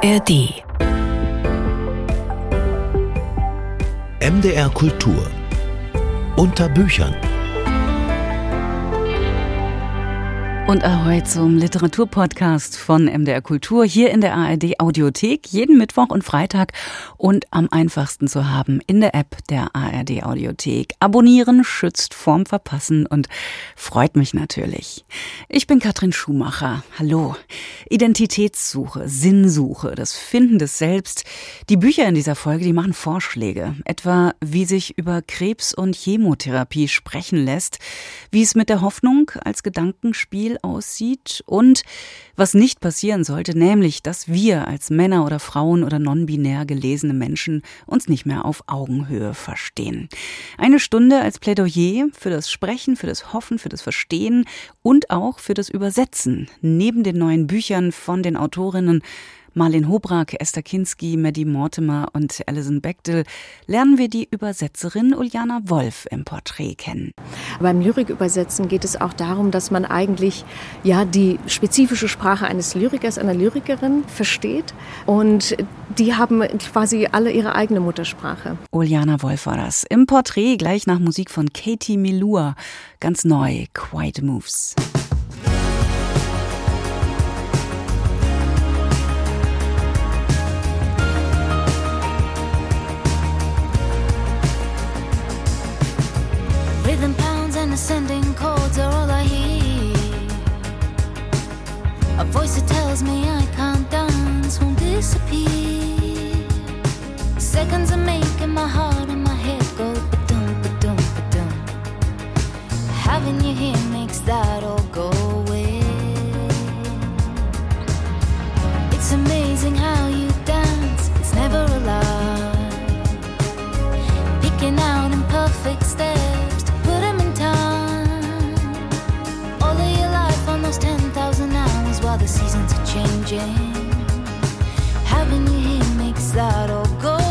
ARD. MDR Kultur. Unter Büchern. Und ahoi zum Literaturpodcast von MDR Kultur hier in der ARD Audiothek jeden Mittwoch und Freitag und am einfachsten zu haben in der App der ARD Audiothek. Abonnieren schützt vorm Verpassen und freut mich natürlich. Ich bin Katrin Schumacher. Hallo. Identitätssuche, Sinnsuche, das Finden des Selbst. Die Bücher in dieser Folge, die machen Vorschläge, etwa wie sich über Krebs und Chemotherapie sprechen lässt, wie es mit der Hoffnung als Gedankenspiel aussieht und was nicht passieren sollte, nämlich, dass wir als Männer oder Frauen oder non-binär gelesene Menschen uns nicht mehr auf Augenhöhe verstehen. Eine Stunde als Plädoyer für das Sprechen, für das Hoffen, für das Verstehen und auch für das Übersetzen. Neben den neuen Büchern von den Autorinnen Marlene Hobrak, Esther Kinski, Maddie Mortimer und Alison Bechtel lernen wir die Übersetzerin Uljana Wolf im Porträt kennen. Beim Lyrikübersetzen geht es auch darum, dass man eigentlich ja die spezifische Sprache eines Lyrikers, einer Lyrikerin versteht und die haben quasi alle ihre eigene Muttersprache. Uljana Wolf war das. Im Porträt gleich nach Musik von Katie Milua. Ganz neu, Quiet Moves. Ascending chords are all I hear. A voice that tells me I can't dance won't disappear. Seconds are making my heart and my head go ba-dum, ba-dum, ba-dum. Having you here makes that all the seasons are changing. Having you here makes that all go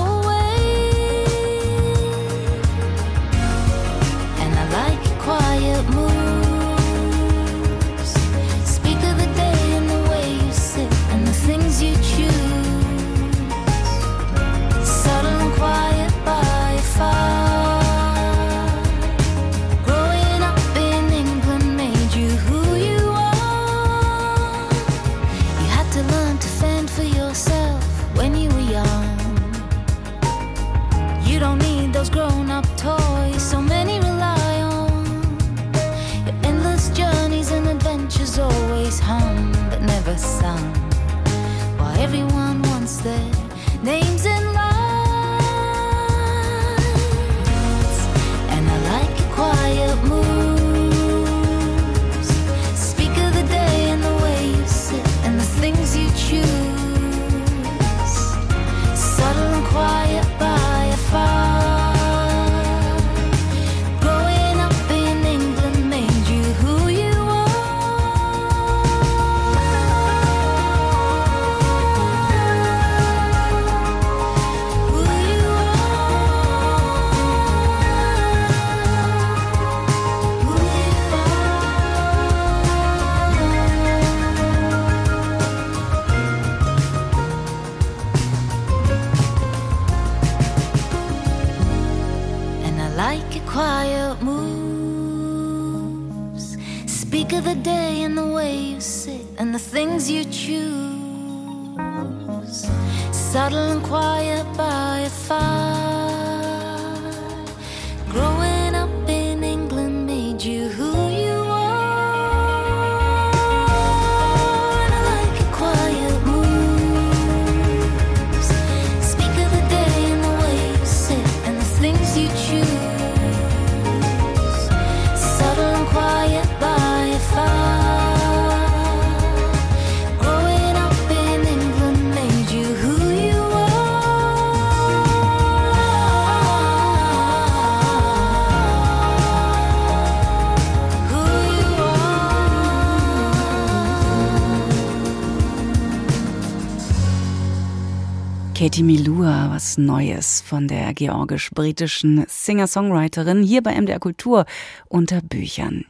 Katie Milua, was Neues von der georgisch-britischen Singer-Songwriterin hier bei MDR Kultur unter Büchern.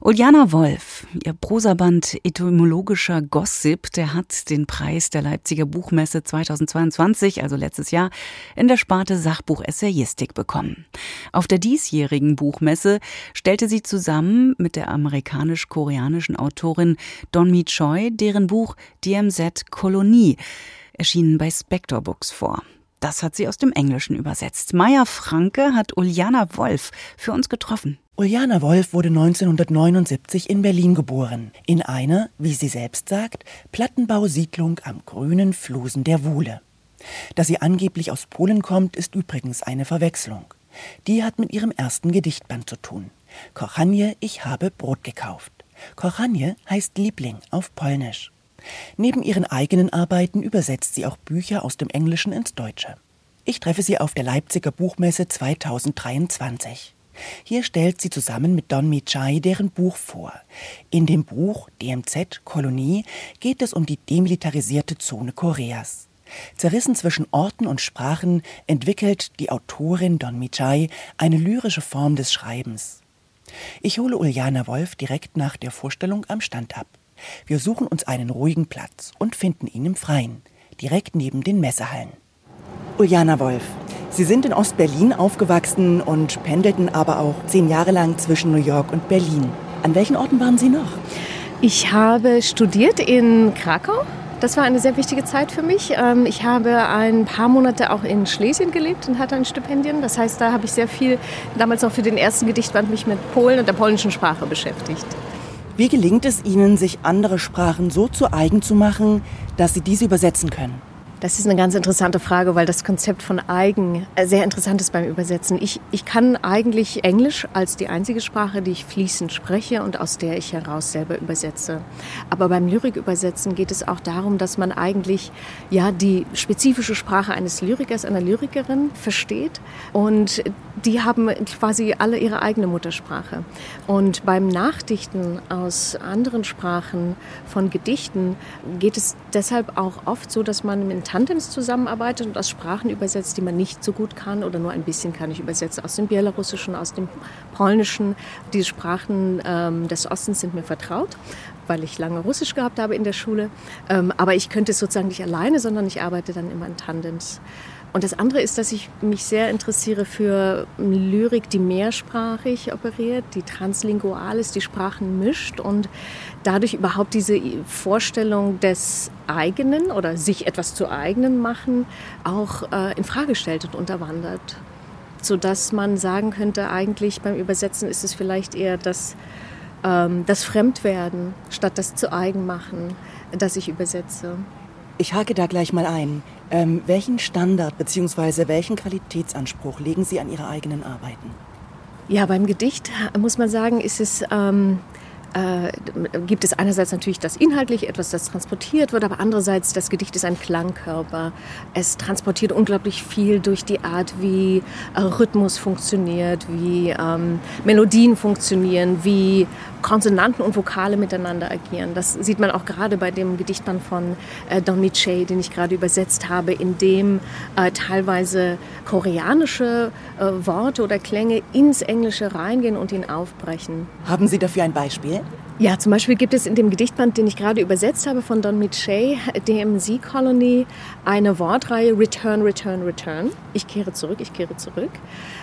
Uljana Wolf, ihr Prosaband Etymologischer Gossip, der hat den Preis der Leipziger Buchmesse 2022, also letztes Jahr, in der Sparte Sachbuch Essayistik bekommen. Auf der diesjährigen Buchmesse stellte sie zusammen mit der amerikanisch-koreanischen Autorin Donmi Choi deren Buch DMZ Kolonie erschienen bei Spector Books vor. Das hat sie aus dem Englischen übersetzt. Maya Franke hat Uljana Wolf für uns getroffen. Uljana Wolf wurde 1979 in Berlin geboren, in einer, wie sie selbst sagt, Plattenbausiedlung am grünen Flusen der Wuhle. Dass sie angeblich aus Polen kommt, ist übrigens eine Verwechslung. Die hat mit ihrem ersten Gedichtband zu tun. Kochanie, ich habe Brot gekauft. Kochanie heißt Liebling auf Polnisch. Neben ihren eigenen Arbeiten übersetzt sie auch Bücher aus dem Englischen ins Deutsche. Ich treffe sie auf der Leipziger Buchmesse 2023. Hier stellt sie zusammen mit Don Michai deren Buch vor. In dem Buch DMZ Kolonie geht es um die demilitarisierte Zone Koreas. Zerrissen zwischen Orten und Sprachen entwickelt die Autorin Don Michai eine lyrische Form des Schreibens. Ich hole Uljana Wolf direkt nach der Vorstellung am Stand ab. Wir suchen uns einen ruhigen Platz und finden ihn im Freien, direkt neben den Messehallen. Uljana Wolf, Sie sind in Ostberlin aufgewachsen und pendelten aber auch zehn Jahre lang zwischen New York und Berlin. An welchen Orten waren Sie noch? Ich habe studiert in Krakau. Das war eine sehr wichtige Zeit für mich. Ähm, ich habe ein paar Monate auch in Schlesien gelebt und hatte ein Stipendium. Das heißt, da habe ich sehr viel, damals auch für den ersten Gedichtband, mich mit Polen und der polnischen Sprache beschäftigt. Wie gelingt es Ihnen, sich andere Sprachen so zu eigen zu machen, dass Sie diese übersetzen können? Das ist eine ganz interessante Frage, weil das Konzept von eigen äh, sehr interessant ist beim Übersetzen. Ich, ich kann eigentlich Englisch als die einzige Sprache, die ich fließend spreche und aus der ich heraus selber übersetze. Aber beim Lyrikübersetzen geht es auch darum, dass man eigentlich ja die spezifische Sprache eines Lyrikers, einer Lyrikerin versteht und die haben quasi alle ihre eigene Muttersprache. Und beim Nachdichten aus anderen Sprachen von Gedichten geht es deshalb auch oft so, dass man mit Tandems zusammenarbeitet und aus Sprachen übersetzt, die man nicht so gut kann oder nur ein bisschen kann. Ich übersetze aus dem Belarussischen, aus dem Polnischen. Die Sprachen ähm, des Ostens sind mir vertraut, weil ich lange Russisch gehabt habe in der Schule. Ähm, aber ich könnte es sozusagen nicht alleine, sondern ich arbeite dann immer in Tandems. Und das andere ist, dass ich mich sehr interessiere für Lyrik, die mehrsprachig operiert, die translingual ist, die Sprachen mischt und dadurch überhaupt diese Vorstellung des eigenen oder sich etwas zu eigenen machen auch äh, in Frage stellt und unterwandert, so dass man sagen könnte, eigentlich beim Übersetzen ist es vielleicht eher das ähm, das Fremdwerden statt das zu eigen machen, das ich übersetze. Ich hake da gleich mal ein. Ähm, welchen Standard bzw. welchen Qualitätsanspruch legen Sie an Ihre eigenen Arbeiten? Ja, beim Gedicht muss man sagen, ist es ähm, äh, gibt es einerseits natürlich das Inhaltliche, etwas, das transportiert wird, aber andererseits das Gedicht ist ein Klangkörper. Es transportiert unglaublich viel durch die Art, wie äh, Rhythmus funktioniert, wie ähm, Melodien funktionieren, wie Konsonanten und Vokale miteinander agieren. Das sieht man auch gerade bei dem Gedichtband von äh, Don Miche, den ich gerade übersetzt habe, in dem äh, teilweise koreanische äh, Worte oder Klänge ins Englische reingehen und ihn aufbrechen. Haben Sie dafür ein Beispiel? Ja, zum Beispiel gibt es in dem Gedichtband, den ich gerade übersetzt habe von Don Miche, DMZ Colony, eine Wortreihe Return, Return, Return. Ich kehre zurück, ich kehre zurück,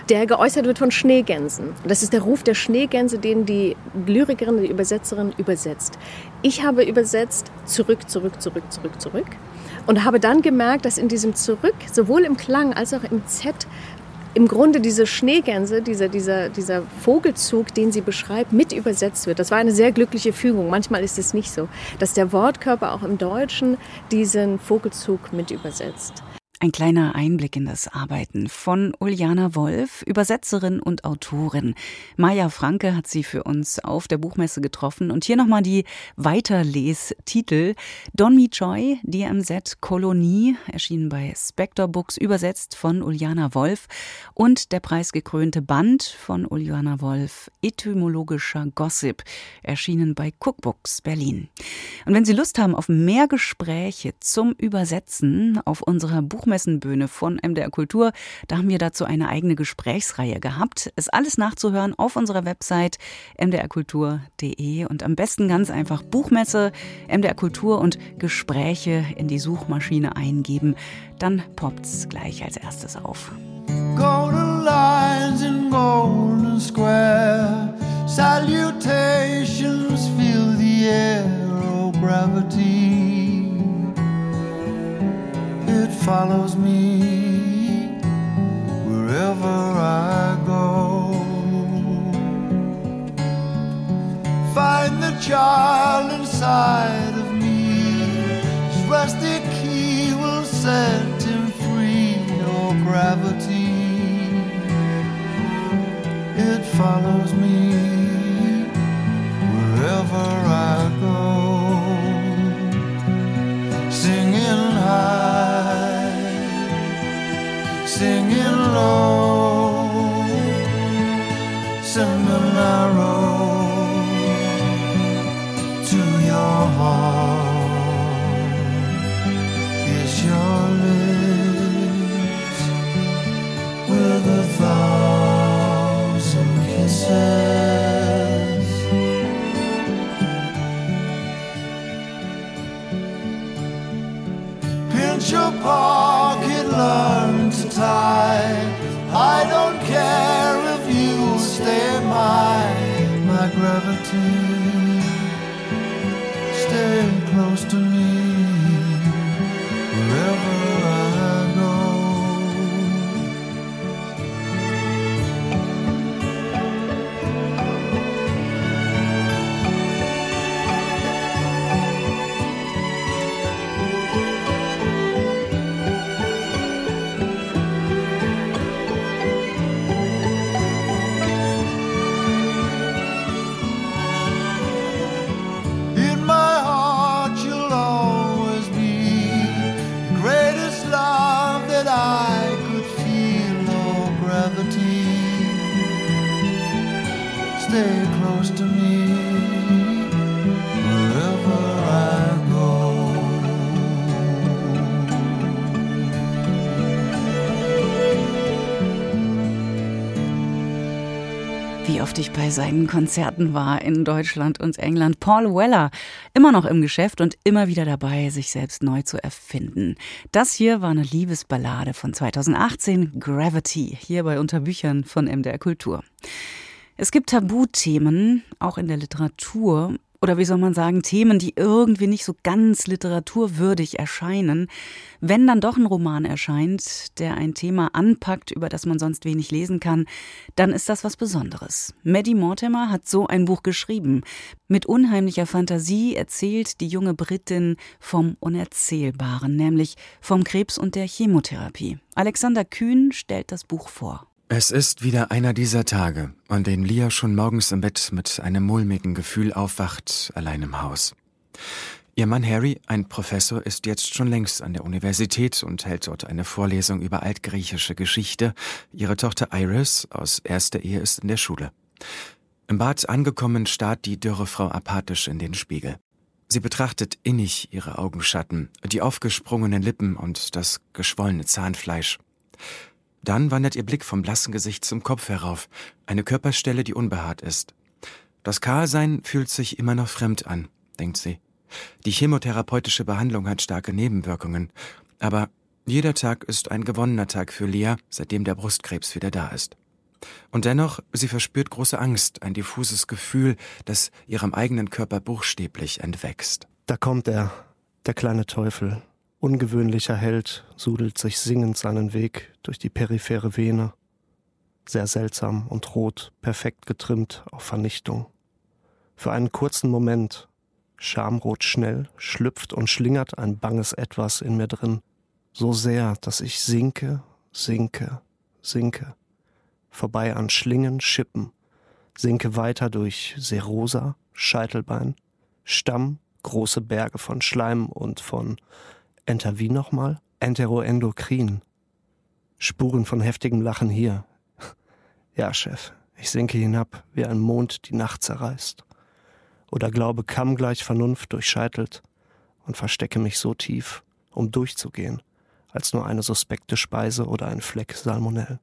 der geäußert wird von Schneegänsen. Das ist der Ruf der Schneegänse, den die Lyrikerin, die Übersetzerin übersetzt. Ich habe übersetzt zurück, zurück, zurück, zurück, zurück und habe dann gemerkt, dass in diesem Zurück, sowohl im Klang als auch im Z, im Grunde diese Schneegänse, dieser, dieser, dieser Vogelzug, den sie beschreibt, mit übersetzt wird. Das war eine sehr glückliche Fügung. Manchmal ist es nicht so, dass der Wortkörper auch im Deutschen diesen Vogelzug mit übersetzt. Ein kleiner Einblick in das Arbeiten von Uljana Wolf, Übersetzerin und Autorin. Maja Franke hat sie für uns auf der Buchmesse getroffen. Und hier nochmal die Weiterlestitel. Don Mi Choi, DMZ Kolonie, erschienen bei Spector Books, übersetzt von Uljana Wolf. Und der preisgekrönte Band von Uljana Wolf, Etymologischer Gossip, erschienen bei Cookbooks Berlin. Und wenn Sie Lust haben auf mehr Gespräche zum Übersetzen auf unserer Buchmesse, Buchmessenbühne von MDR Kultur. Da haben wir dazu eine eigene Gesprächsreihe gehabt. Ist alles nachzuhören auf unserer Website mdrkultur.de und am besten ganz einfach Buchmesse, MDR Kultur und Gespräche in die Suchmaschine eingeben. Dann poppt's gleich als erstes auf. Golden lines in golden square. Salutations fill the air, oh gravity. It follows me wherever I go. Find the child inside of me. His rusty key will set him free, oh gravity it follows me oft ich bei seinen Konzerten war in Deutschland und England. Paul Weller, immer noch im Geschäft und immer wieder dabei, sich selbst neu zu erfinden. Das hier war eine Liebesballade von 2018, Gravity, hier bei Unterbüchern von MDR Kultur. Es gibt Tabuthemen, auch in der Literatur, oder wie soll man sagen, Themen, die irgendwie nicht so ganz literaturwürdig erscheinen. Wenn dann doch ein Roman erscheint, der ein Thema anpackt, über das man sonst wenig lesen kann, dann ist das was Besonderes. Maddie Mortimer hat so ein Buch geschrieben. Mit unheimlicher Fantasie erzählt die junge Britin vom Unerzählbaren, nämlich vom Krebs und der Chemotherapie. Alexander Kühn stellt das Buch vor. Es ist wieder einer dieser Tage, an denen Lia schon morgens im Bett mit einem mulmigen Gefühl aufwacht, allein im Haus. Ihr Mann Harry, ein Professor, ist jetzt schon längst an der Universität und hält dort eine Vorlesung über altgriechische Geschichte. Ihre Tochter Iris aus erster Ehe ist in der Schule. Im Bad angekommen starrt die dürre Frau apathisch in den Spiegel. Sie betrachtet innig ihre Augenschatten, die aufgesprungenen Lippen und das geschwollene Zahnfleisch. Dann wandert ihr Blick vom blassen Gesicht zum Kopf herauf, eine Körperstelle, die unbehaart ist. Das Kahlsein fühlt sich immer noch fremd an, denkt sie. Die chemotherapeutische Behandlung hat starke Nebenwirkungen, aber jeder Tag ist ein gewonnener Tag für Lea, seitdem der Brustkrebs wieder da ist. Und dennoch, sie verspürt große Angst, ein diffuses Gefühl, das ihrem eigenen Körper buchstäblich entwächst. Da kommt er, der kleine Teufel. Ungewöhnlicher Held sudelt sich singend seinen Weg durch die periphere Vene. Sehr seltsam und rot, perfekt getrimmt auf Vernichtung. Für einen kurzen Moment, schamrot schnell, schlüpft und schlingert ein banges Etwas in mir drin. So sehr, dass ich sinke, sinke, sinke. Vorbei an Schlingen, Schippen. Sinke weiter durch Serosa, Scheitelbein, Stamm, große Berge von Schleim und von Enter wie nochmal? Enteroendokrin. Spuren von heftigem Lachen hier. Ja, Chef, ich sinke hinab, wie ein Mond die Nacht zerreißt. Oder glaube kamm gleich Vernunft durchscheitelt und verstecke mich so tief, um durchzugehen, als nur eine suspekte Speise oder ein Fleck Salmonell.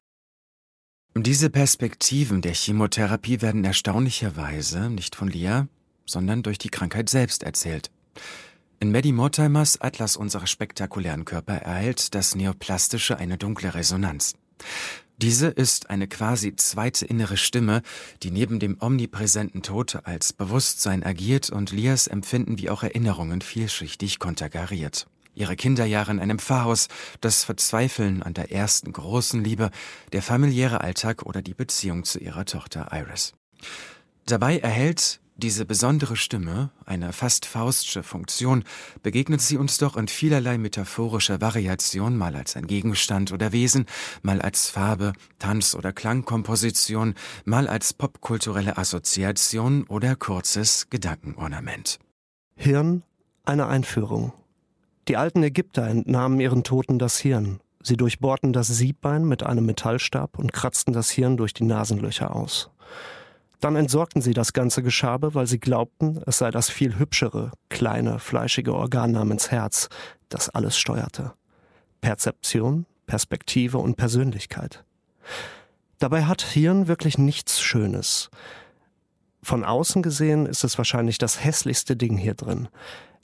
Diese Perspektiven der Chemotherapie werden erstaunlicherweise nicht von Lia, sondern durch die Krankheit selbst erzählt. In Maddie Mortimers Atlas unserer spektakulären Körper erhält das Neoplastische eine dunkle Resonanz. Diese ist eine quasi zweite innere Stimme, die neben dem omnipräsenten Tod als Bewusstsein agiert und Lias Empfinden wie auch Erinnerungen vielschichtig konterkariert. Ihre Kinderjahre in einem Pfarrhaus, das Verzweifeln an der ersten großen Liebe, der familiäre Alltag oder die Beziehung zu ihrer Tochter Iris. Dabei erhält diese besondere Stimme, eine fast faustsche Funktion, begegnet sie uns doch in vielerlei metaphorischer Variation, mal als ein Gegenstand oder Wesen, mal als Farbe, Tanz- oder Klangkomposition, mal als popkulturelle Assoziation oder kurzes Gedankenornament. Hirn, eine Einführung. Die alten Ägypter entnahmen ihren Toten das Hirn. Sie durchbohrten das Siebbein mit einem Metallstab und kratzten das Hirn durch die Nasenlöcher aus. Dann entsorgten sie das ganze Geschabe, weil sie glaubten, es sei das viel hübschere, kleine, fleischige Organ namens Herz, das alles steuerte. Perzeption, Perspektive und Persönlichkeit. Dabei hat Hirn wirklich nichts Schönes. Von außen gesehen ist es wahrscheinlich das hässlichste Ding hier drin.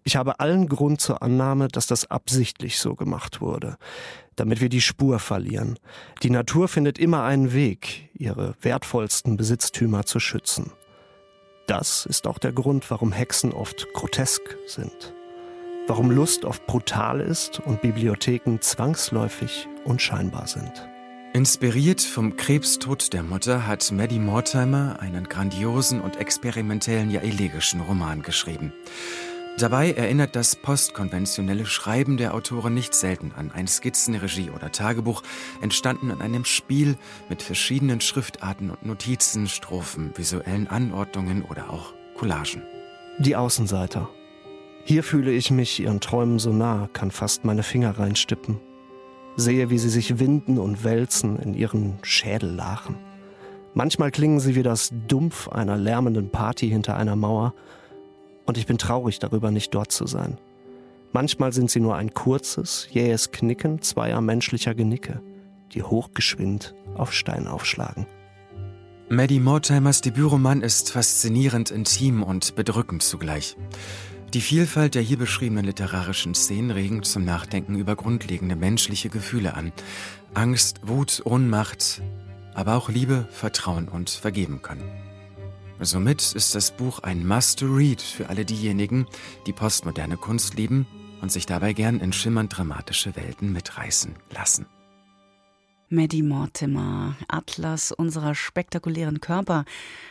Ich habe allen Grund zur Annahme, dass das absichtlich so gemacht wurde, damit wir die Spur verlieren. Die Natur findet immer einen Weg, ihre wertvollsten Besitztümer zu schützen. Das ist auch der Grund, warum Hexen oft grotesk sind. Warum Lust oft brutal ist und Bibliotheken zwangsläufig unscheinbar sind. Inspiriert vom Krebstod der Mutter hat Maddie Mortimer einen grandiosen und experimentellen, ja elegischen Roman geschrieben. Dabei erinnert das postkonventionelle Schreiben der Autorin nicht selten an ein Skizzenregie oder Tagebuch, entstanden in einem Spiel mit verschiedenen Schriftarten und Notizen, Strophen, visuellen Anordnungen oder auch Collagen. Die Außenseiter. Hier fühle ich mich ihren Träumen so nah, kann fast meine Finger reinstippen. Sehe, wie sie sich winden und wälzen in ihren Schädellachen. Manchmal klingen sie wie das Dumpf einer lärmenden Party hinter einer Mauer, und ich bin traurig darüber, nicht dort zu sein. Manchmal sind sie nur ein kurzes, jähes Knicken zweier menschlicher Genicke, die hochgeschwind auf Stein aufschlagen. Maddie Mortimers Debütroman ist faszinierend intim und bedrückend zugleich. Die Vielfalt der hier beschriebenen literarischen Szenen regen zum Nachdenken über grundlegende menschliche Gefühle an. Angst, Wut, Ohnmacht, aber auch Liebe, Vertrauen und Vergeben können. Somit ist das Buch ein Must-Read für alle diejenigen, die postmoderne Kunst lieben und sich dabei gern in schimmernd dramatische Welten mitreißen lassen. Maddie Mortimer, Atlas unserer spektakulären Körper,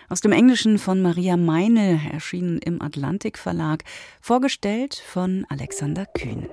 aus dem Englischen von Maria Meinl, erschienen im Atlantik Verlag, vorgestellt von Alexander Kühn.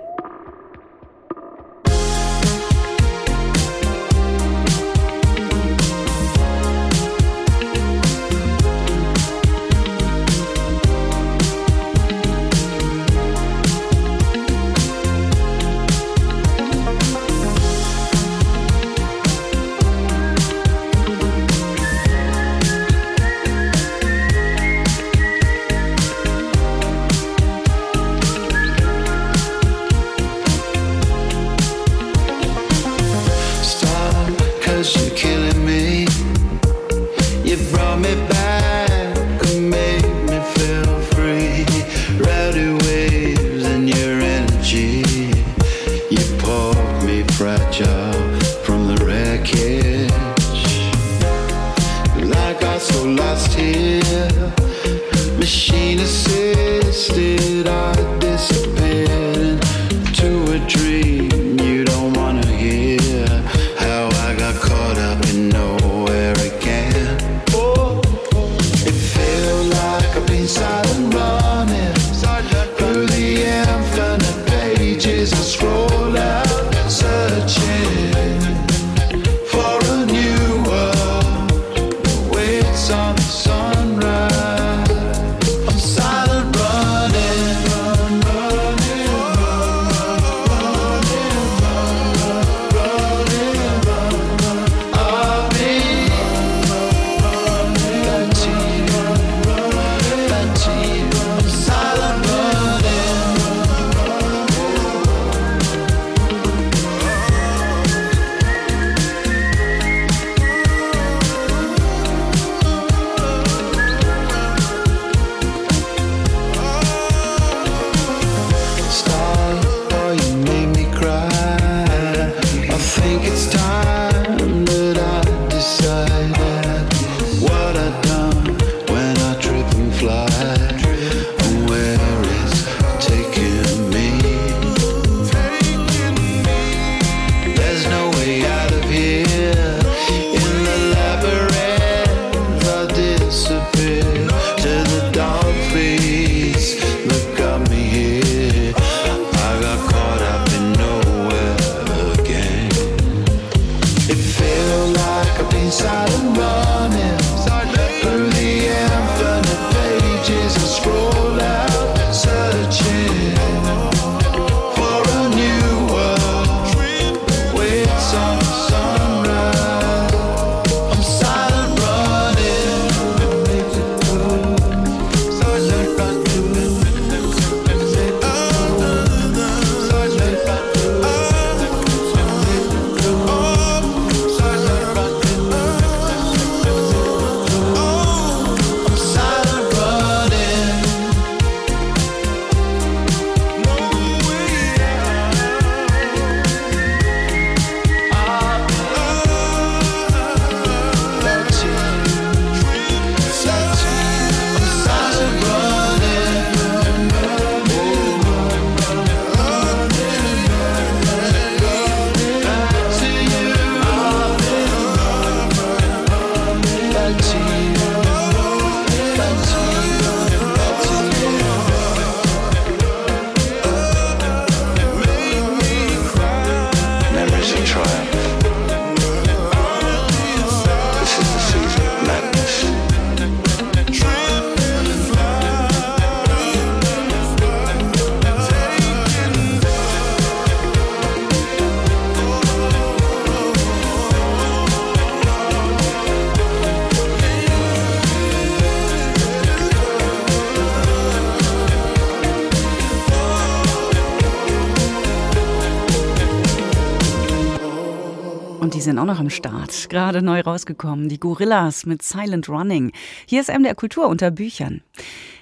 Sind auch noch am Start. Gerade neu rausgekommen. Die Gorillas mit Silent Running. Hier ist MDR Kultur unter Büchern.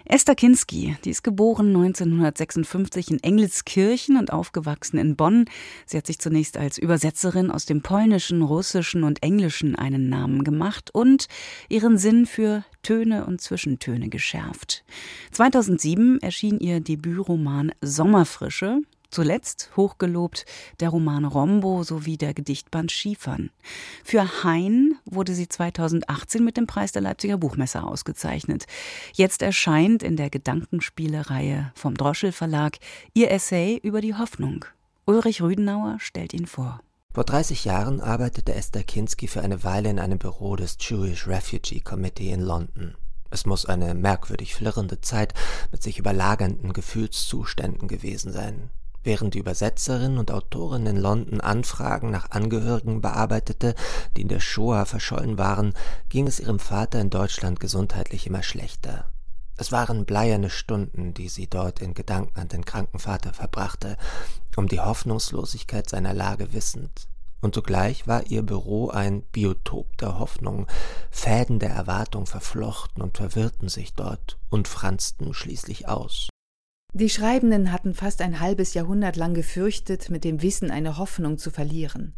Esther Kinski, die ist geboren 1956 in Engelskirchen und aufgewachsen in Bonn. Sie hat sich zunächst als Übersetzerin aus dem Polnischen, Russischen und Englischen einen Namen gemacht und ihren Sinn für Töne und Zwischentöne geschärft. 2007 erschien ihr Debütroman Sommerfrische. Zuletzt hochgelobt der Roman Rombo sowie der Gedichtband Schiefern. Für Hein wurde sie 2018 mit dem Preis der Leipziger Buchmesse ausgezeichnet. Jetzt erscheint in der Gedankenspielereihe vom Droschel Verlag ihr Essay über die Hoffnung. Ulrich Rüdenauer stellt ihn vor. Vor 30 Jahren arbeitete Esther Kinski für eine Weile in einem Büro des Jewish Refugee Committee in London. Es muss eine merkwürdig flirrende Zeit mit sich überlagernden Gefühlszuständen gewesen sein. Während die Übersetzerin und Autorin in London Anfragen nach Angehörigen bearbeitete, die in der Shoah verschollen waren, ging es ihrem Vater in Deutschland gesundheitlich immer schlechter. Es waren bleierne Stunden, die sie dort in Gedanken an den kranken Vater verbrachte, um die Hoffnungslosigkeit seiner Lage wissend. Und zugleich war ihr Büro ein Biotop der Hoffnung, Fäden der Erwartung verflochten und verwirrten sich dort und franzten schließlich aus. Die Schreibenden hatten fast ein halbes Jahrhundert lang gefürchtet, mit dem Wissen eine Hoffnung zu verlieren.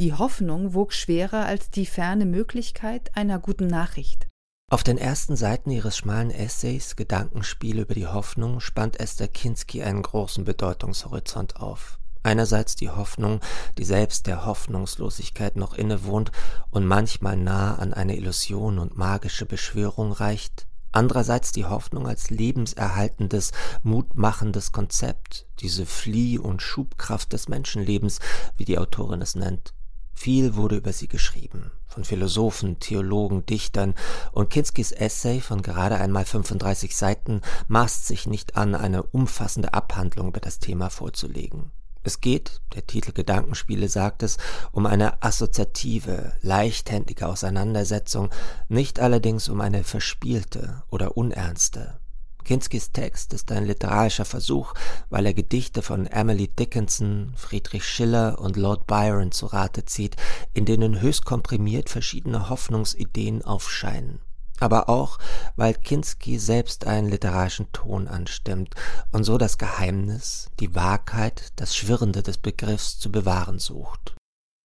Die Hoffnung wog schwerer als die ferne Möglichkeit einer guten Nachricht. Auf den ersten Seiten ihres schmalen Essays Gedankenspiel über die Hoffnung spannt Esther Kinski einen großen Bedeutungshorizont auf. Einerseits die Hoffnung, die selbst der Hoffnungslosigkeit noch innewohnt und manchmal nah an eine Illusion und magische Beschwörung reicht, Andererseits die Hoffnung als lebenserhaltendes, mutmachendes Konzept, diese Flieh- und Schubkraft des Menschenlebens, wie die Autorin es nennt. Viel wurde über sie geschrieben, von Philosophen, Theologen, Dichtern, und Kinskis Essay von gerade einmal 35 Seiten maßt sich nicht an, eine umfassende Abhandlung über das Thema vorzulegen. Es geht, der Titel Gedankenspiele sagt es, um eine assoziative, leichthändige Auseinandersetzung, nicht allerdings um eine verspielte oder unernste. Kinskis Text ist ein literarischer Versuch, weil er Gedichte von Emily Dickinson, Friedrich Schiller und Lord Byron zu Rate zieht, in denen höchst komprimiert verschiedene Hoffnungsideen aufscheinen aber auch, weil Kinski selbst einen literarischen Ton anstimmt und so das Geheimnis, die Wahrheit, das Schwirrende des Begriffs zu bewahren sucht.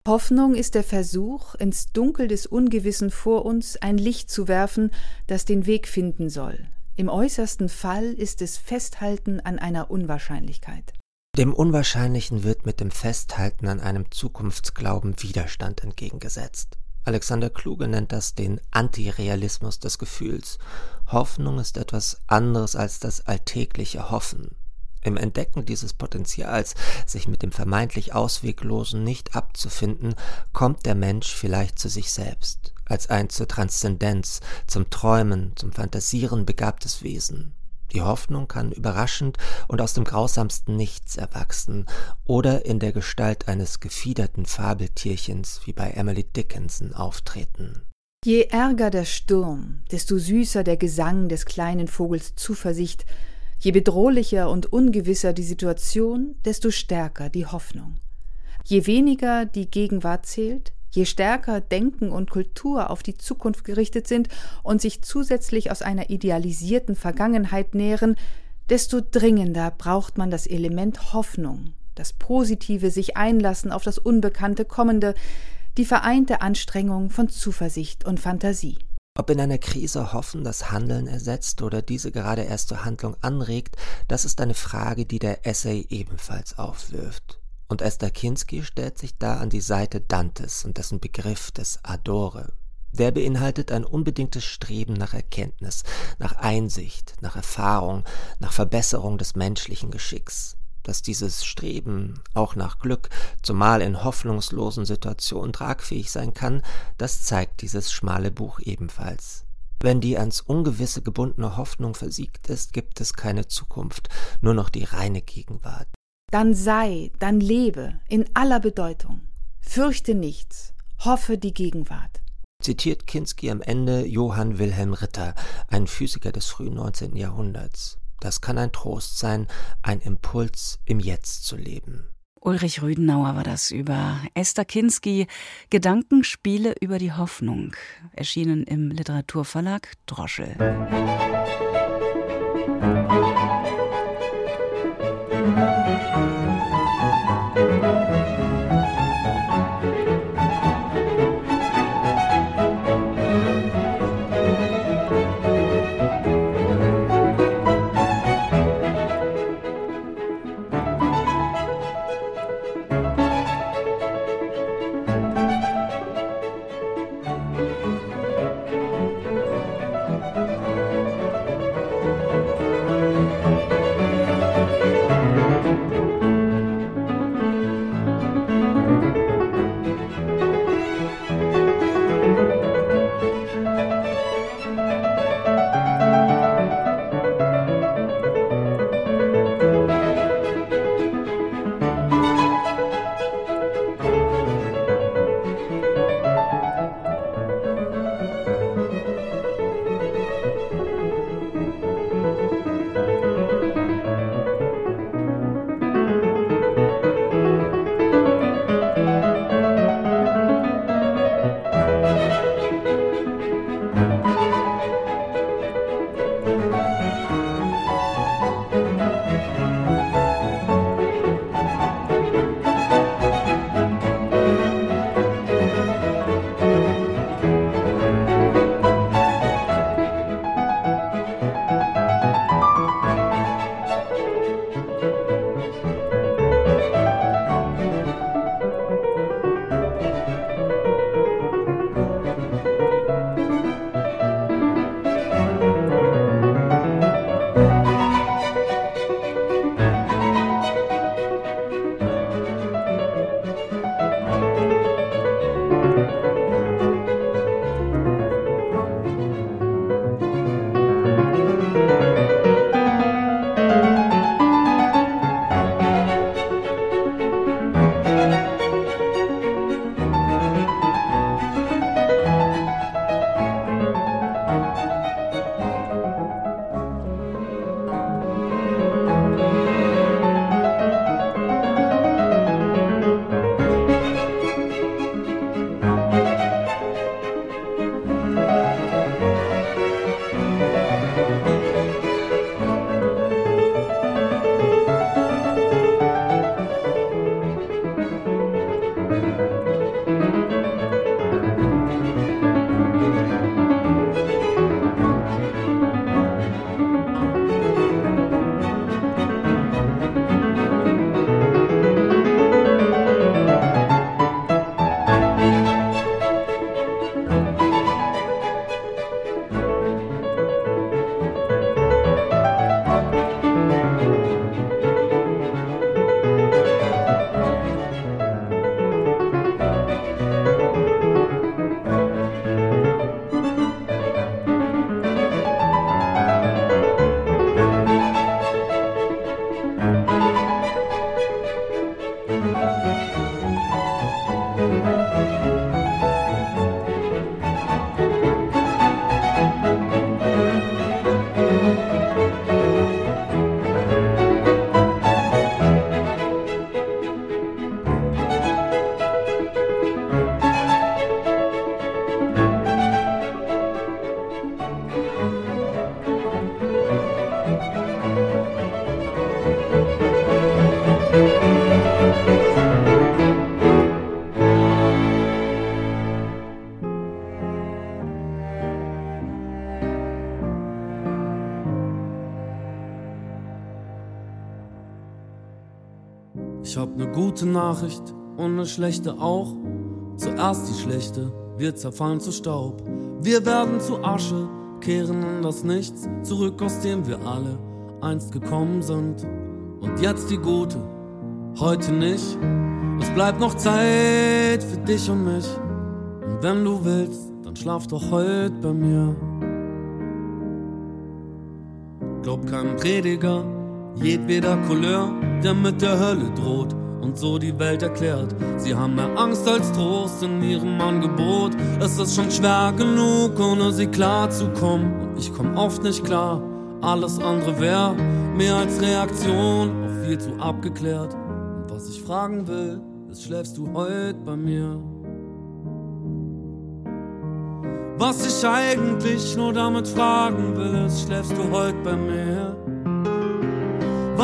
Hoffnung ist der Versuch, ins Dunkel des Ungewissen vor uns ein Licht zu werfen, das den Weg finden soll. Im äußersten Fall ist es Festhalten an einer Unwahrscheinlichkeit. Dem Unwahrscheinlichen wird mit dem Festhalten an einem Zukunftsglauben Widerstand entgegengesetzt. Alexander Kluge nennt das den Antirealismus des Gefühls. Hoffnung ist etwas anderes als das alltägliche Hoffen. Im Entdecken dieses Potenzials, sich mit dem vermeintlich Ausweglosen nicht abzufinden, kommt der Mensch vielleicht zu sich selbst, als ein zur Transzendenz, zum Träumen, zum Fantasieren begabtes Wesen. Die Hoffnung kann überraschend und aus dem grausamsten Nichts erwachsen oder in der Gestalt eines gefiederten Fabeltierchens wie bei Emily Dickinson auftreten. Je ärger der Sturm, desto süßer der Gesang des kleinen Vogels Zuversicht, je bedrohlicher und ungewisser die Situation, desto stärker die Hoffnung. Je weniger die Gegenwart zählt, Je stärker Denken und Kultur auf die Zukunft gerichtet sind und sich zusätzlich aus einer idealisierten Vergangenheit nähren, desto dringender braucht man das Element Hoffnung, das positive sich einlassen auf das Unbekannte Kommende, die vereinte Anstrengung von Zuversicht und Fantasie. Ob in einer Krise Hoffen das Handeln ersetzt oder diese gerade erst zur Handlung anregt, das ist eine Frage, die der Essay ebenfalls aufwirft. Und Esther Kinski stellt sich da an die Seite Dantes und dessen Begriff des Adore. Der beinhaltet ein unbedingtes Streben nach Erkenntnis, nach Einsicht, nach Erfahrung, nach Verbesserung des menschlichen Geschicks. Dass dieses Streben auch nach Glück, zumal in hoffnungslosen Situationen tragfähig sein kann, das zeigt dieses schmale Buch ebenfalls. Wenn die ans Ungewisse gebundene Hoffnung versiegt ist, gibt es keine Zukunft, nur noch die reine Gegenwart dann sei, dann lebe in aller Bedeutung. Fürchte nichts, hoffe die Gegenwart. Zitiert Kinski am Ende Johann Wilhelm Ritter, ein Physiker des frühen 19. Jahrhunderts. Das kann ein Trost sein, ein Impuls, im Jetzt zu leben. Ulrich Rüdenauer war das über Esther Kinski, Gedankenspiele über die Hoffnung, erschienen im Literaturverlag Droschel. Gute Nachricht und eine schlechte auch. Zuerst die schlechte, wir zerfallen zu Staub. Wir werden zu Asche, kehren in das Nichts zurück, aus dem wir alle einst gekommen sind. Und jetzt die gute, heute nicht. Es bleibt noch Zeit für dich und mich. Und wenn du willst, dann schlaf doch heute bei mir. Glaub keinem Prediger, jedweder Couleur, der mit der Hölle droht und so die Welt erklärt. Sie haben mehr Angst als Trost in ihrem Angebot. Es ist schon schwer genug, ohne sie klarzukommen. Und ich komm oft nicht klar. Alles andere wäre mehr als Reaktion auf viel zu abgeklärt. Und was ich fragen will, ist, schläfst du heute bei mir? Was ich eigentlich nur damit fragen will, ist, schläfst du heute bei mir?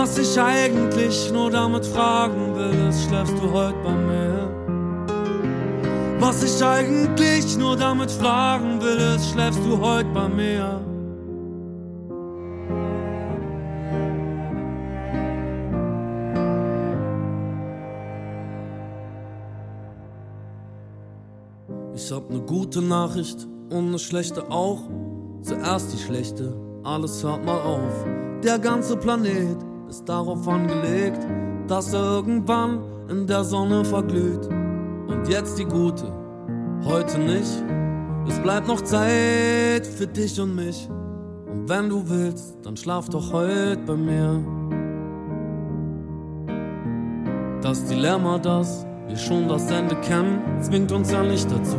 Was ich eigentlich nur damit fragen will, ist, schläfst du heute bei mir? Was ich eigentlich nur damit fragen will, ist, schläfst du heute bei mir? Ich hab ne gute Nachricht und ne schlechte auch. Zuerst die schlechte, alles hört mal auf. Der ganze Planet ist darauf angelegt, dass er irgendwann in der Sonne verglüht. Und jetzt die gute, heute nicht. Es bleibt noch Zeit für dich und mich. Und wenn du willst, dann schlaf doch heute bei mir. Das Dilemma, das wir schon das Ende kennen, zwingt uns ja nicht dazu,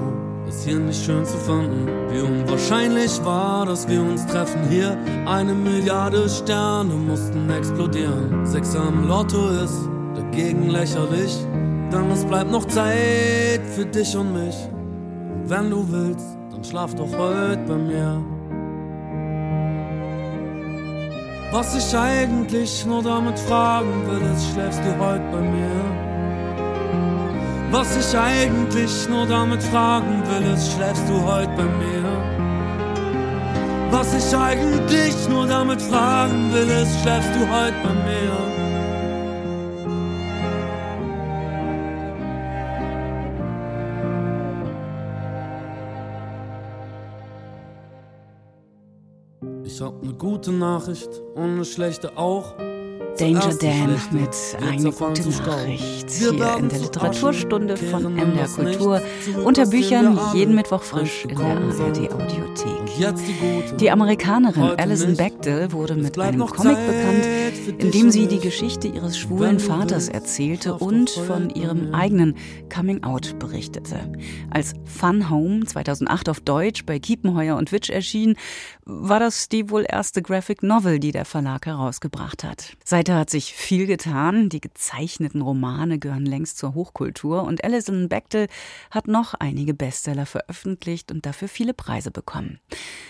es hier nicht schön zu finden. Wie unwahrscheinlich war, dass wir uns treffen hier. Eine Milliarde Sterne mussten explodieren. Sechs am Lotto ist dagegen lächerlich, denn es bleibt noch Zeit für dich und mich. Und wenn du willst, dann schlaf doch heute bei mir. Was ich eigentlich nur damit fragen will, ist, schläfst du heute bei mir? Was ich eigentlich nur damit fragen will, ist, schläfst du heute bei mir? Was ich eigentlich nur damit fragen will, ist, schläfst du heute bei mir? Ich hab ne gute Nachricht und ne schlechte auch. Danger Dan mit Eine gute Nachricht hier in der Literaturstunde von MDR Kultur unter Büchern jeden Mittwoch frisch in der ARD Audiothek. Die Amerikanerin Alison Bechdel wurde mit einem Comic bekannt, in dem sie die Geschichte ihres schwulen Vaters erzählte und von ihrem eigenen Coming-out berichtete. Als Fun Home 2008 auf Deutsch bei Kiepenheuer und Witsch erschien, war das die wohl erste Graphic Novel, die der Verlag herausgebracht hat. Seither hat sich viel getan. Die gezeichneten Romane gehören längst zur Hochkultur und Alison Bechdel hat noch einige Bestseller veröffentlicht und dafür viele Preise bekommen.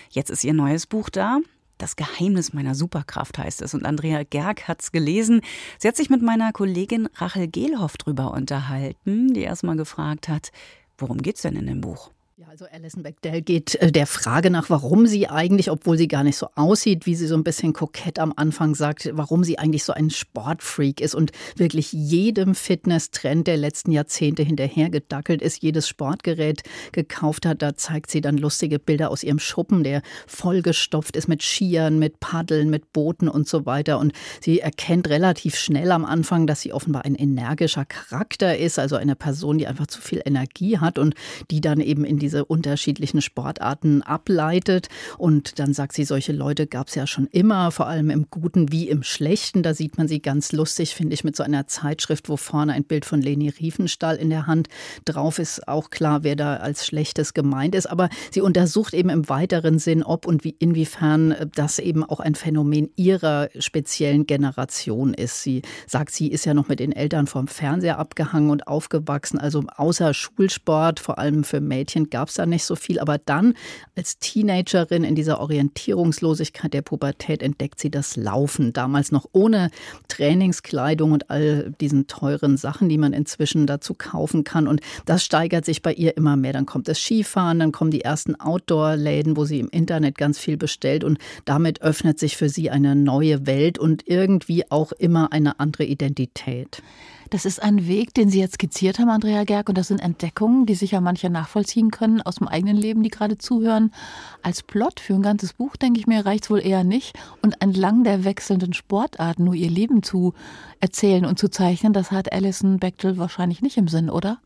Jetzt ist ihr neues Buch da. Das Geheimnis meiner Superkraft heißt es. Und Andrea Gerg hat es gelesen. Sie hat sich mit meiner Kollegin Rachel Gehlhoff drüber unterhalten, die erstmal gefragt hat, worum geht's denn in dem Buch? Ja, also Alison Bechdel geht äh, der Frage nach, warum sie eigentlich, obwohl sie gar nicht so aussieht, wie sie so ein bisschen kokett am Anfang sagt, warum sie eigentlich so ein Sportfreak ist und wirklich jedem Fitness-Trend der letzten Jahrzehnte hinterhergedackelt ist, jedes Sportgerät gekauft hat. Da zeigt sie dann lustige Bilder aus ihrem Schuppen, der vollgestopft ist mit Skiern, mit Paddeln, mit Booten und so weiter. Und sie erkennt relativ schnell am Anfang, dass sie offenbar ein energischer Charakter ist, also eine Person, die einfach zu viel Energie hat und die dann eben in diese unterschiedlichen Sportarten ableitet. Und dann sagt sie, solche Leute gab es ja schon immer, vor allem im Guten wie im Schlechten. Da sieht man sie ganz lustig, finde ich, mit so einer Zeitschrift, wo vorne ein Bild von Leni Riefenstahl in der Hand drauf ist. Auch klar, wer da als Schlechtes gemeint ist. Aber sie untersucht eben im weiteren Sinn, ob und wie, inwiefern das eben auch ein Phänomen ihrer speziellen Generation ist. Sie sagt, sie ist ja noch mit den Eltern vom Fernseher abgehangen und aufgewachsen. Also außer Schulsport, vor allem für Mädchen, gab es da nicht so viel. Aber dann als Teenagerin in dieser Orientierungslosigkeit der Pubertät entdeckt sie das Laufen. Damals noch ohne Trainingskleidung und all diesen teuren Sachen, die man inzwischen dazu kaufen kann. Und das steigert sich bei ihr immer mehr. Dann kommt das Skifahren, dann kommen die ersten Outdoor-Läden, wo sie im Internet ganz viel bestellt. Und damit öffnet sich für sie eine neue Welt und irgendwie auch immer eine andere Identität. Das ist ein Weg, den Sie jetzt skizziert haben, Andrea Gerg, und das sind Entdeckungen, die sicher manche nachvollziehen können aus dem eigenen Leben, die gerade zuhören. Als Plot für ein ganzes Buch, denke ich mir, reicht es wohl eher nicht. Und entlang der wechselnden Sportarten nur ihr Leben zu erzählen und zu zeichnen, das hat Alison Bechdel wahrscheinlich nicht im Sinn, oder?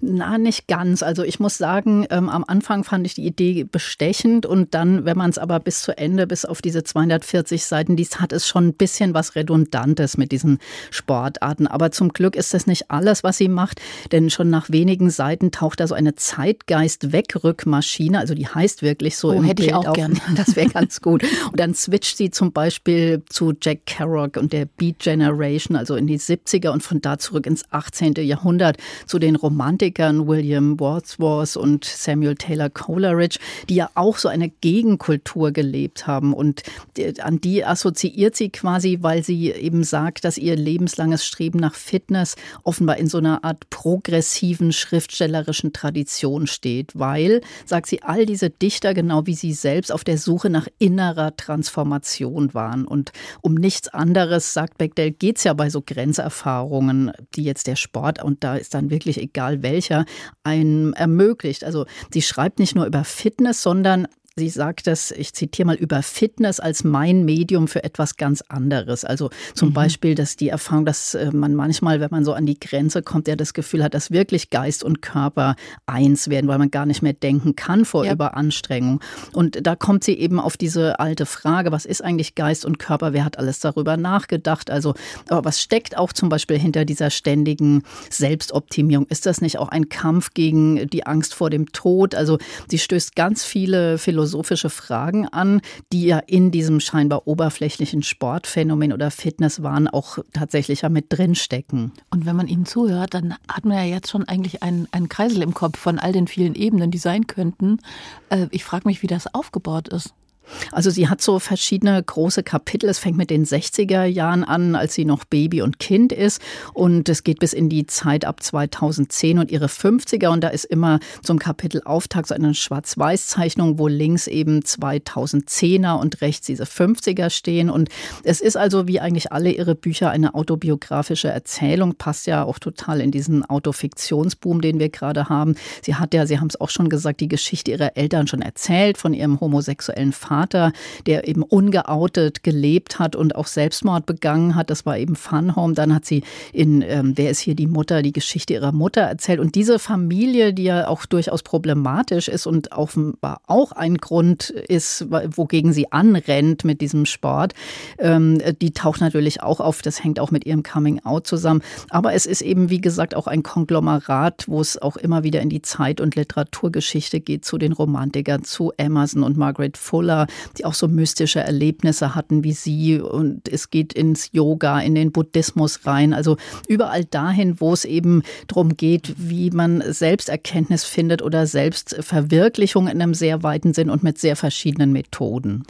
Na, nicht ganz. Also ich muss sagen, ähm, am Anfang fand ich die Idee bestechend und dann, wenn man es aber bis zu Ende, bis auf diese 240 Seiten liest, hat es schon ein bisschen was Redundantes mit diesen Sportarten. Aber zum Glück Glück ist das nicht alles, was sie macht, denn schon nach wenigen Seiten taucht da so eine Zeitgeist-Wegrückmaschine, also die heißt wirklich so oh, im hätte Bild ich auch auf. gern. Das wäre ganz gut. Und dann switcht sie zum Beispiel zu Jack Kerouac und der Beat Generation, also in die 70er und von da zurück ins 18. Jahrhundert zu den Romantikern William Wordsworth und Samuel Taylor Coleridge, die ja auch so eine Gegenkultur gelebt haben. Und an die assoziiert sie quasi, weil sie eben sagt, dass ihr lebenslanges Streben nach Fitness offenbar in so einer Art progressiven schriftstellerischen Tradition steht, weil, sagt sie, all diese Dichter genau wie sie selbst auf der Suche nach innerer Transformation waren. Und um nichts anderes, sagt Bechdel, geht es ja bei so Grenzerfahrungen, die jetzt der Sport, und da ist dann wirklich egal welcher, einem ermöglicht. Also sie schreibt nicht nur über Fitness, sondern Sie sagt das, ich zitiere mal, über Fitness als mein Medium für etwas ganz anderes. Also zum mhm. Beispiel, dass die Erfahrung, dass äh, man manchmal, wenn man so an die Grenze kommt, ja das Gefühl hat, dass wirklich Geist und Körper eins werden, weil man gar nicht mehr denken kann vor ja. Überanstrengung. Und da kommt sie eben auf diese alte Frage, was ist eigentlich Geist und Körper? Wer hat alles darüber nachgedacht? Also, aber was steckt auch zum Beispiel hinter dieser ständigen Selbstoptimierung? Ist das nicht auch ein Kampf gegen die Angst vor dem Tod? Also, sie stößt ganz viele Philosophien philosophische Fragen an, die ja in diesem scheinbar oberflächlichen Sportphänomen oder Fitnesswahn auch tatsächlich ja mit drinstecken. Und wenn man ihnen zuhört, dann hat man ja jetzt schon eigentlich einen, einen Kreisel im Kopf von all den vielen Ebenen, die sein könnten. Äh, ich frage mich, wie das aufgebaut ist. Also sie hat so verschiedene große Kapitel. Es fängt mit den 60er Jahren an, als sie noch Baby und Kind ist. Und es geht bis in die Zeit ab 2010 und ihre 50er. Und da ist immer zum Kapitel Auftakt so eine Schwarz-Weiß-Zeichnung, wo links eben 2010er und rechts diese 50er stehen. Und es ist also wie eigentlich alle ihre Bücher eine autobiografische Erzählung. Passt ja auch total in diesen Autofiktionsboom, den wir gerade haben. Sie hat ja, Sie haben es auch schon gesagt, die Geschichte ihrer Eltern schon erzählt von ihrem homosexuellen Vater Vater, der eben ungeoutet gelebt hat und auch Selbstmord begangen hat. Das war eben Fun Home. Dann hat sie in ähm, Wer ist hier die Mutter, die Geschichte ihrer Mutter erzählt. Und diese Familie, die ja auch durchaus problematisch ist und offenbar auch ein Grund ist, wogegen sie anrennt mit diesem Sport, ähm, die taucht natürlich auch auf. Das hängt auch mit ihrem Coming Out zusammen. Aber es ist eben, wie gesagt, auch ein Konglomerat, wo es auch immer wieder in die Zeit- und Literaturgeschichte geht, zu den Romantikern, zu Emerson und Margaret Fuller, die auch so mystische Erlebnisse hatten wie sie. Und es geht ins Yoga, in den Buddhismus rein. Also überall dahin, wo es eben darum geht, wie man Selbsterkenntnis findet oder Selbstverwirklichung in einem sehr weiten Sinn und mit sehr verschiedenen Methoden.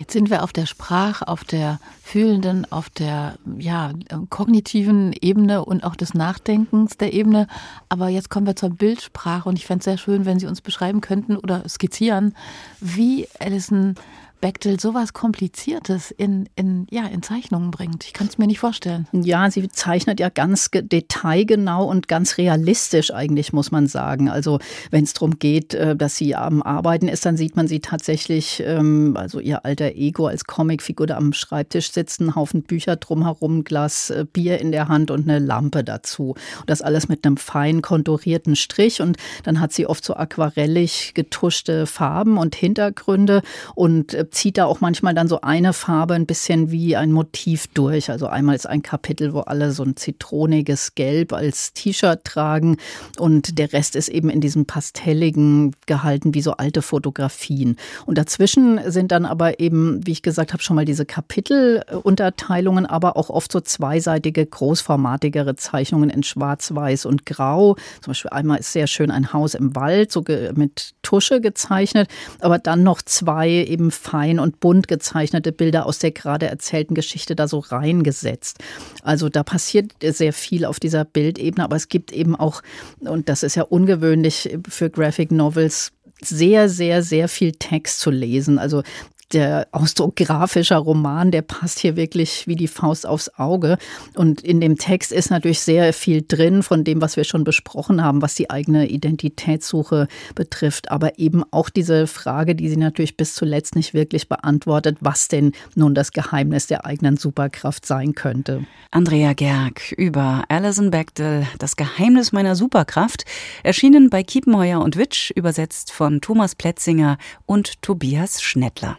Jetzt sind wir auf der Sprach, auf der fühlenden, auf der ja, kognitiven Ebene und auch des Nachdenkens der Ebene. Aber jetzt kommen wir zur Bildsprache und ich fände es sehr schön, wenn Sie uns beschreiben könnten oder skizzieren, wie Alison Bechtel sowas Kompliziertes in, in, ja, in Zeichnungen bringt. Ich kann es mir nicht vorstellen. Ja, sie zeichnet ja ganz detailgenau und ganz realistisch eigentlich, muss man sagen. Also wenn es darum geht, äh, dass sie am Arbeiten ist, dann sieht man sie tatsächlich, ähm, also ihr alter Ego als Comicfigur da am Schreibtisch sitzen, Haufen Bücher drumherum, ein Glas äh, Bier in der Hand und eine Lampe dazu. Und das alles mit einem fein konturierten Strich. Und dann hat sie oft so aquarellig getuschte Farben und Hintergründe und äh, zieht da auch manchmal dann so eine Farbe ein bisschen wie ein Motiv durch. Also einmal ist ein Kapitel, wo alle so ein zitroniges Gelb als T-Shirt tragen und der Rest ist eben in diesem pastelligen gehalten wie so alte Fotografien. Und dazwischen sind dann aber eben, wie ich gesagt habe, schon mal diese Kapitelunterteilungen, aber auch oft so zweiseitige, großformatigere Zeichnungen in Schwarz-Weiß und Grau. Zum Beispiel einmal ist sehr schön ein Haus im Wald, so mit Tusche gezeichnet, aber dann noch zwei eben fein fein und bunt gezeichnete Bilder aus der gerade erzählten Geschichte da so reingesetzt. Also da passiert sehr viel auf dieser Bildebene, aber es gibt eben auch, und das ist ja ungewöhnlich für Graphic Novels, sehr, sehr, sehr viel Text zu lesen. Also der Ausdruck grafischer Roman, der passt hier wirklich wie die Faust aufs Auge. Und in dem Text ist natürlich sehr viel drin von dem, was wir schon besprochen haben, was die eigene Identitätssuche betrifft. Aber eben auch diese Frage, die sie natürlich bis zuletzt nicht wirklich beantwortet, was denn nun das Geheimnis der eigenen Superkraft sein könnte. Andrea Gerg über Alison Bechdel, das Geheimnis meiner Superkraft, erschienen bei Kiepenheuer und Witsch, übersetzt von Thomas Plätzinger und Tobias Schnettler.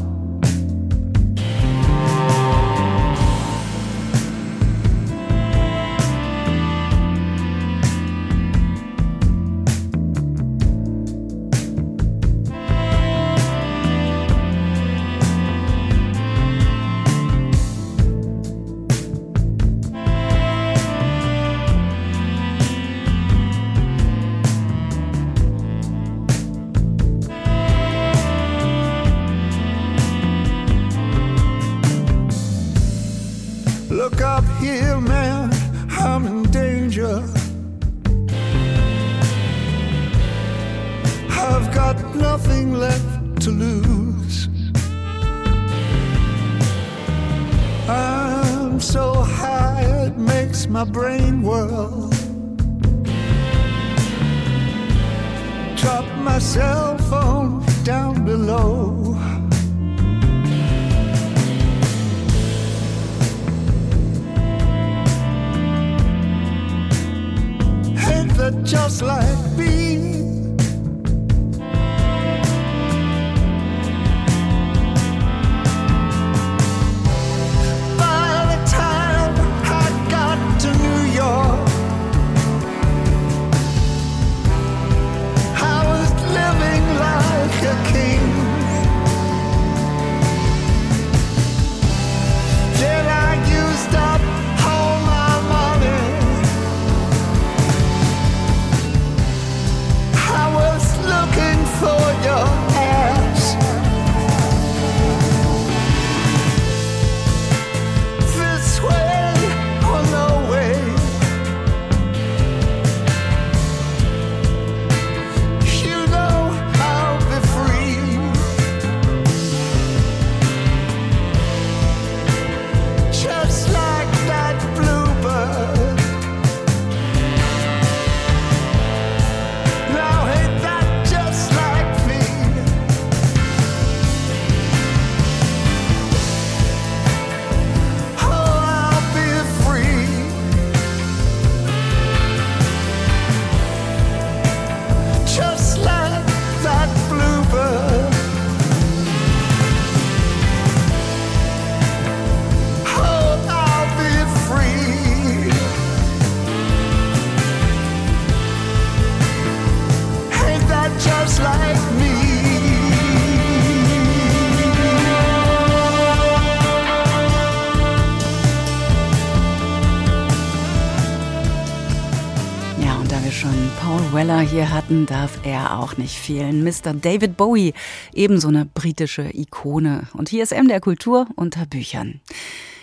Hatten, darf er auch nicht fehlen. Mr. David Bowie, ebenso eine britische Ikone. Und hier ist MDR Kultur unter Büchern.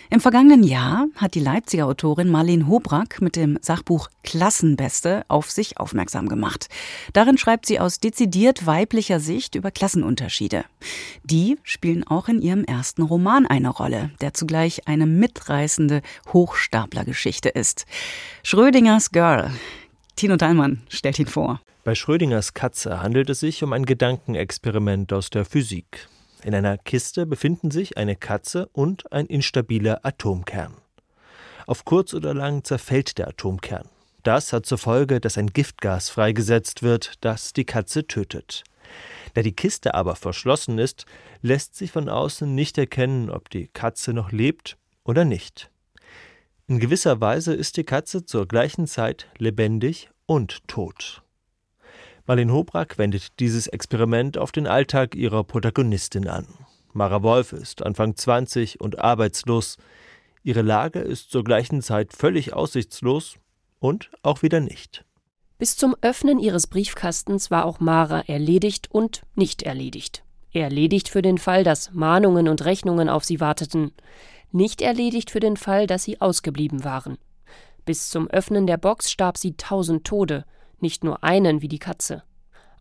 Im vergangenen Jahr hat die Leipziger Autorin Marlene Hobrack mit dem Sachbuch Klassenbeste auf sich aufmerksam gemacht. Darin schreibt sie aus dezidiert weiblicher Sicht über Klassenunterschiede. Die spielen auch in ihrem ersten Roman eine Rolle, der zugleich eine mitreißende Hochstaplergeschichte ist. Schrödingers Girl. Tino Thalmann stellt ihn vor. Bei Schrödingers Katze handelt es sich um ein Gedankenexperiment aus der Physik. In einer Kiste befinden sich eine Katze und ein instabiler Atomkern. Auf kurz oder lang zerfällt der Atomkern. Das hat zur Folge, dass ein Giftgas freigesetzt wird, das die Katze tötet. Da die Kiste aber verschlossen ist, lässt sich von außen nicht erkennen, ob die Katze noch lebt oder nicht. In gewisser Weise ist die Katze zur gleichen Zeit lebendig und tot. Marlene Hobrack wendet dieses Experiment auf den Alltag ihrer Protagonistin an. Mara Wolf ist Anfang 20 und arbeitslos. Ihre Lage ist zur gleichen Zeit völlig aussichtslos und auch wieder nicht. Bis zum Öffnen ihres Briefkastens war auch Mara erledigt und nicht erledigt. Erledigt für den Fall, dass Mahnungen und Rechnungen auf sie warteten. Nicht erledigt für den Fall, dass sie ausgeblieben waren. Bis zum Öffnen der Box starb sie tausend Tode, nicht nur einen wie die Katze.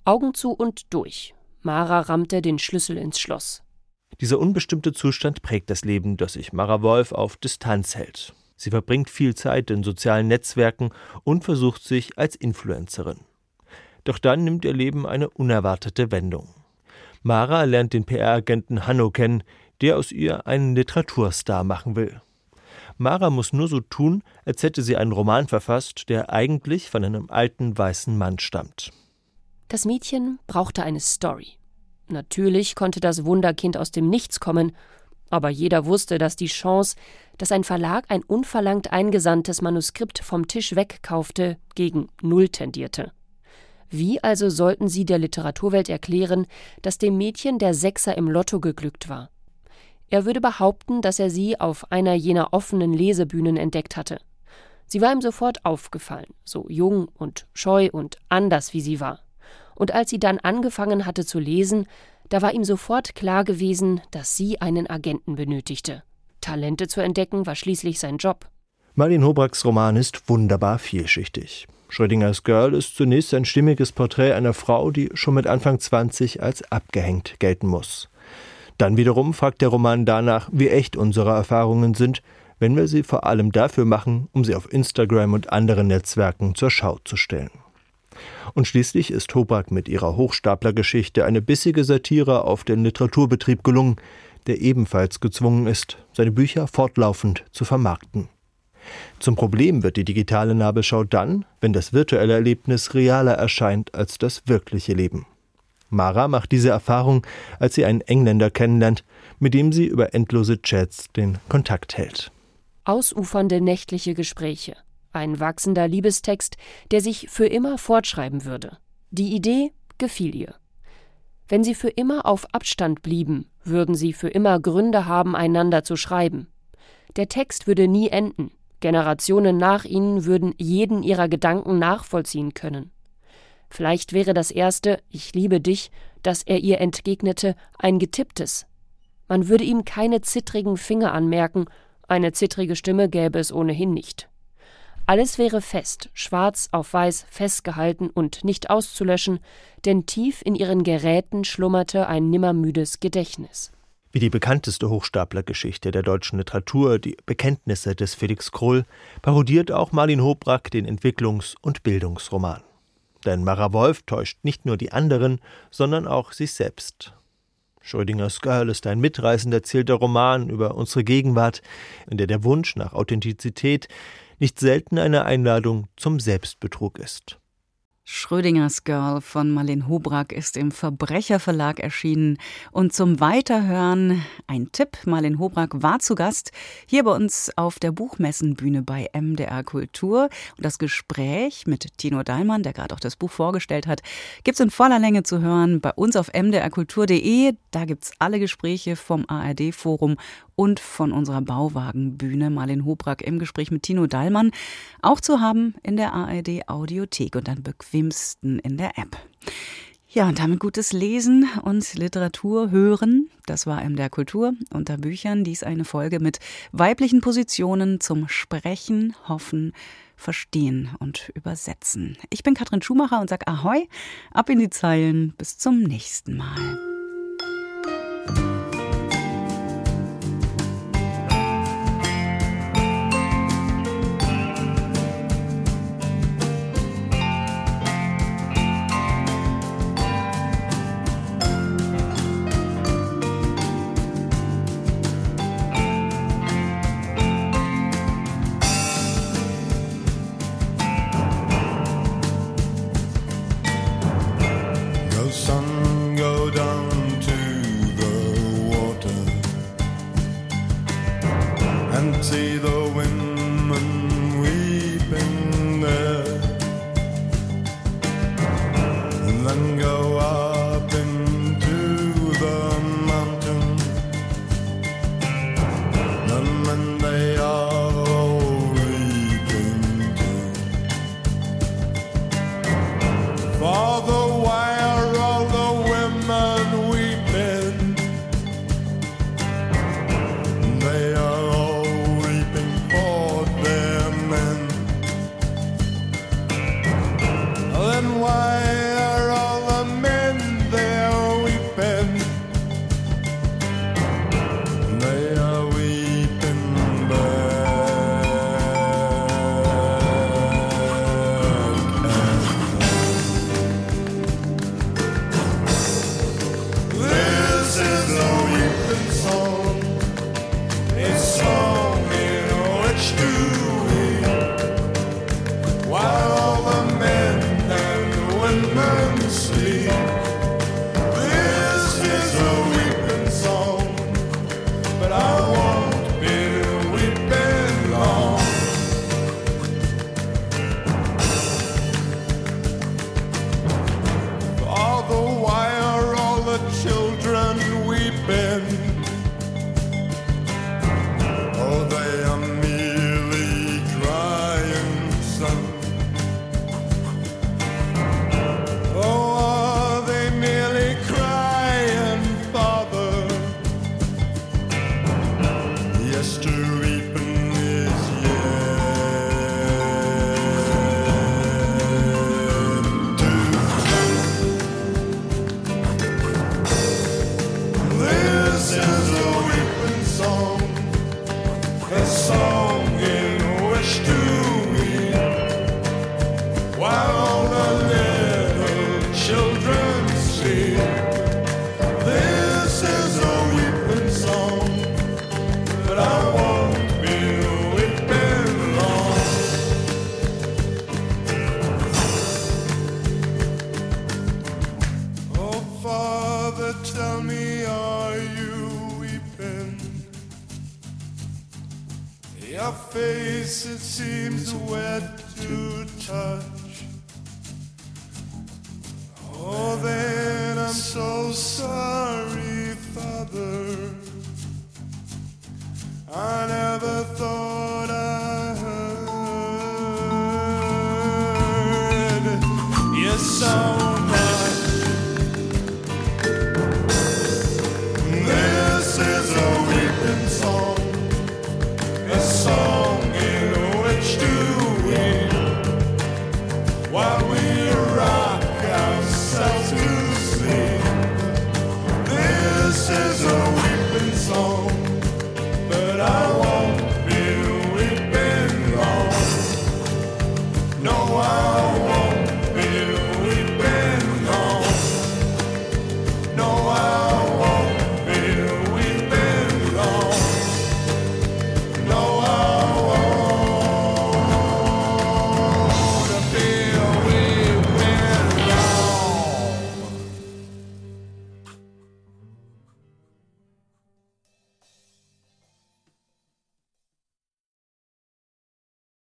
Augen zu und durch. Mara rammte den Schlüssel ins Schloss. Dieser unbestimmte Zustand prägt das Leben, das sich Mara Wolf auf Distanz hält. Sie verbringt viel Zeit in sozialen Netzwerken und versucht sich als Influencerin. Doch dann nimmt ihr Leben eine unerwartete Wendung. Mara lernt den PR-Agenten Hanno kennen, der aus ihr einen Literaturstar machen will. Mara muss nur so tun, als hätte sie einen Roman verfasst, der eigentlich von einem alten weißen Mann stammt. Das Mädchen brauchte eine Story. Natürlich konnte das Wunderkind aus dem Nichts kommen, aber jeder wusste, dass die Chance, dass ein Verlag ein unverlangt eingesandtes Manuskript vom Tisch wegkaufte, gegen Null tendierte. Wie also sollten sie der Literaturwelt erklären, dass dem Mädchen der Sechser im Lotto geglückt war? Er würde behaupten, dass er sie auf einer jener offenen Lesebühnen entdeckt hatte. Sie war ihm sofort aufgefallen, so jung und scheu und anders wie sie war. Und als sie dann angefangen hatte zu lesen, da war ihm sofort klar gewesen, dass sie einen Agenten benötigte. Talente zu entdecken war schließlich sein Job. Marlene Hobracks Roman ist wunderbar vielschichtig. Schrödingers Girl ist zunächst ein stimmiges Porträt einer Frau, die schon mit Anfang 20 als abgehängt gelten muss. Dann wiederum fragt der Roman danach, wie echt unsere Erfahrungen sind, wenn wir sie vor allem dafür machen, um sie auf Instagram und anderen Netzwerken zur Schau zu stellen. Und schließlich ist Hobrack mit ihrer Hochstaplergeschichte eine bissige Satire auf den Literaturbetrieb gelungen, der ebenfalls gezwungen ist, seine Bücher fortlaufend zu vermarkten. Zum Problem wird die digitale Nabelschau dann, wenn das virtuelle Erlebnis realer erscheint als das wirkliche Leben. Mara macht diese Erfahrung, als sie einen Engländer kennenlernt, mit dem sie über endlose Chats den Kontakt hält. Ausufernde nächtliche Gespräche, ein wachsender Liebestext, der sich für immer fortschreiben würde. Die Idee gefiel ihr. Wenn sie für immer auf Abstand blieben, würden sie für immer Gründe haben, einander zu schreiben. Der Text würde nie enden. Generationen nach ihnen würden jeden ihrer Gedanken nachvollziehen können. Vielleicht wäre das erste Ich liebe dich, das er ihr entgegnete, ein getipptes. Man würde ihm keine zittrigen Finger anmerken, eine zittrige Stimme gäbe es ohnehin nicht. Alles wäre fest, schwarz auf weiß festgehalten und nicht auszulöschen, denn tief in ihren Geräten schlummerte ein nimmermüdes Gedächtnis. Wie die bekannteste Hochstaplergeschichte der deutschen Literatur, die Bekenntnisse des Felix Krull, parodiert auch Marlin Hobrack den Entwicklungs- und Bildungsroman. Denn Mara Wolf täuscht nicht nur die anderen, sondern auch sich selbst. Schrödingers Girl ist ein mitreißend erzählter Roman über unsere Gegenwart, in der der Wunsch nach Authentizität nicht selten eine Einladung zum Selbstbetrug ist. Schrödingers Girl von Marlene Hobrack ist im Verbrecherverlag erschienen. Und zum Weiterhören ein Tipp. Marlene Hobrack war zu Gast hier bei uns auf der Buchmessenbühne bei MDR Kultur. Und das Gespräch mit Tino Dahlmann, der gerade auch das Buch vorgestellt hat, gibt's in voller Länge zu hören bei uns auf mdrkultur.de. Da gibt's alle Gespräche vom ARD-Forum und von unserer Bauwagenbühne Marlene Hobrack im Gespräch mit Tino Dallmann auch zu haben in der ARD Audiothek und am bequemsten in der App. Ja, und damit gutes Lesen und Literatur hören. Das war in der Kultur unter Büchern. Dies eine Folge mit weiblichen Positionen zum Sprechen, Hoffen, Verstehen und Übersetzen. Ich bin Katrin Schumacher und sag Ahoi, ab in die Zeilen. Bis zum nächsten Mal. seems the